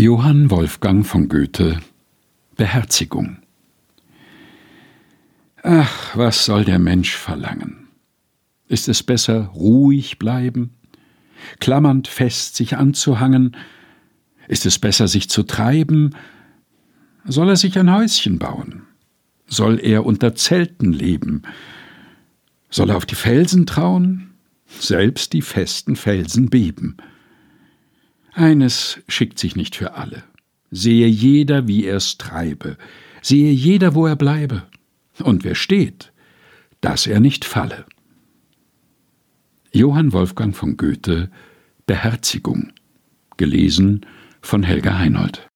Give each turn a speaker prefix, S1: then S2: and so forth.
S1: Johann Wolfgang von Goethe Beherzigung Ach, was soll der Mensch verlangen? Ist es besser, ruhig bleiben, klammernd fest sich anzuhangen? Ist es besser, sich zu treiben? Soll er sich ein Häuschen bauen? Soll er unter Zelten leben? Soll er auf die Felsen trauen? Selbst die festen Felsen beben. Eines schickt sich nicht für alle. Sehe jeder, wie er's treibe, sehe jeder, wo er bleibe, und wer steht, dass er nicht falle. Johann Wolfgang von Goethe Beherzigung gelesen von Helga Heinold